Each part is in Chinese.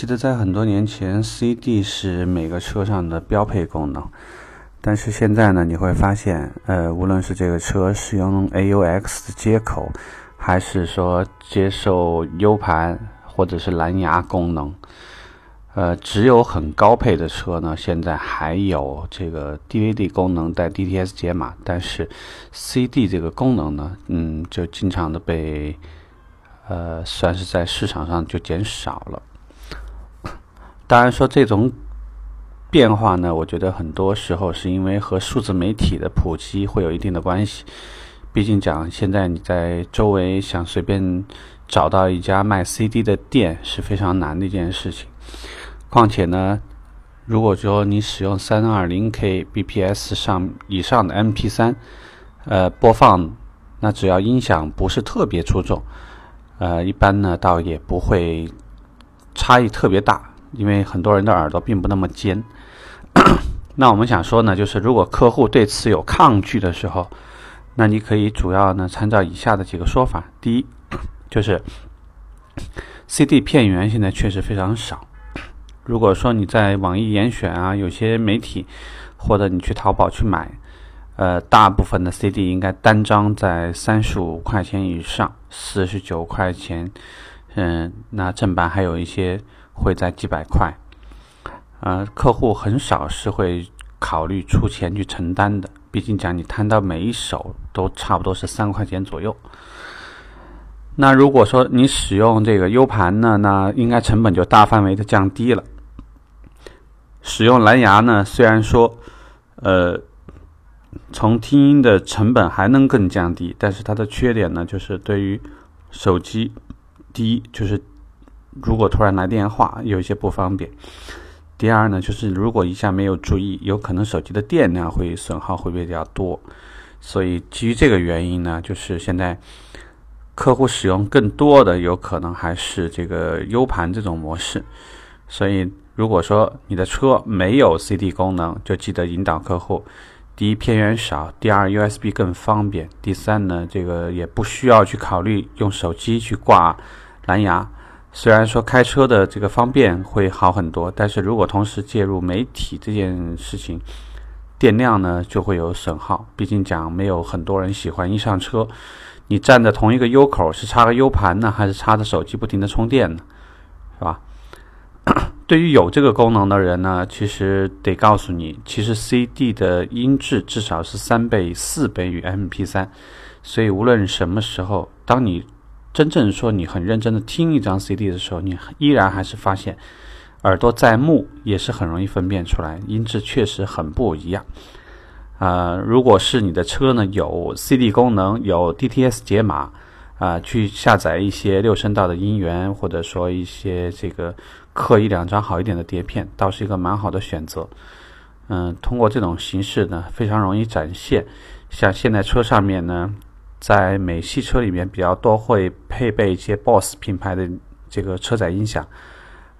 记得在很多年前，CD 是每个车上的标配功能，但是现在呢，你会发现，呃，无论是这个车使用 AUX 的接口，还是说接受 U 盘或者是蓝牙功能，呃，只有很高配的车呢，现在还有这个 DVD 功能带 DTS 解码，但是 CD 这个功能呢，嗯，就经常的被，呃，算是在市场上就减少了。当然说这种变化呢，我觉得很多时候是因为和数字媒体的普及会有一定的关系。毕竟讲现在你在周围想随便找到一家卖 CD 的店是非常难的一件事情。况且呢，如果说你使用 320K bps 上以上的 MP3，呃，播放，那只要音响不是特别出众，呃，一般呢倒也不会差异特别大。因为很多人的耳朵并不那么尖，那我们想说呢，就是如果客户对此有抗拒的时候，那你可以主要呢参照以下的几个说法。第一，就是 CD 片源现在确实非常少。如果说你在网易严选啊，有些媒体或者你去淘宝去买，呃，大部分的 CD 应该单张在三十五块钱以上，四十九块钱，嗯，那正版还有一些。会在几百块，呃，客户很少是会考虑出钱去承担的。毕竟讲你摊到每一手都差不多是三块钱左右。那如果说你使用这个 U 盘呢，那应该成本就大范围的降低了。使用蓝牙呢，虽然说，呃，从听音的成本还能更降低，但是它的缺点呢，就是对于手机，第一就是。如果突然来电话，有一些不方便。第二呢，就是如果一下没有注意，有可能手机的电量会损耗会比较多。所以基于这个原因呢，就是现在客户使用更多的有可能还是这个 U 盘这种模式。所以如果说你的车没有 CD 功能，就记得引导客户：第一，片源少；第二，USB 更方便；第三呢，这个也不需要去考虑用手机去挂蓝牙。虽然说开车的这个方便会好很多，但是如果同时介入媒体这件事情，电量呢就会有损耗。毕竟讲没有很多人喜欢一上车，你站在同一个 U 口是插个 U 盘呢，还是插着手机不停的充电呢？是吧？对于有这个功能的人呢，其实得告诉你，其实 CD 的音质至少是三倍、四倍于 MP3，所以无论什么时候，当你真正说你很认真的听一张 CD 的时候，你依然还是发现耳朵在目也是很容易分辨出来，音质确实很不一样。啊，如果是你的车呢有 CD 功能，有 DTS 解码，啊，去下载一些六声道的音源，或者说一些这个刻一两张好一点的碟片，倒是一个蛮好的选择。嗯，通过这种形式呢，非常容易展现。像现在车上面呢。在美系车里面比较多会配备一些 BOSS 品牌的这个车载音响，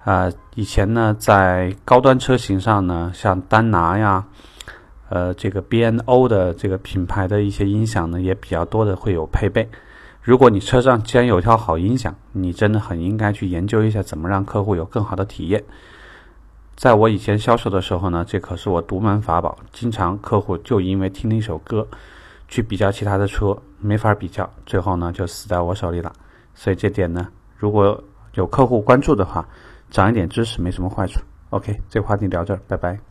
啊，以前呢在高端车型上呢，像丹拿呀，呃，这个 BNO 的这个品牌的一些音响呢也比较多的会有配备。如果你车上既然有套好音响，你真的很应该去研究一下怎么让客户有更好的体验。在我以前销售的时候呢，这可是我独门法宝，经常客户就因为听了一首歌。去比较其他的车，没法比较，最后呢就死在我手里了。所以这点呢，如果有客户关注的话，长一点知识没什么坏处。OK，这个话题聊这儿，拜拜。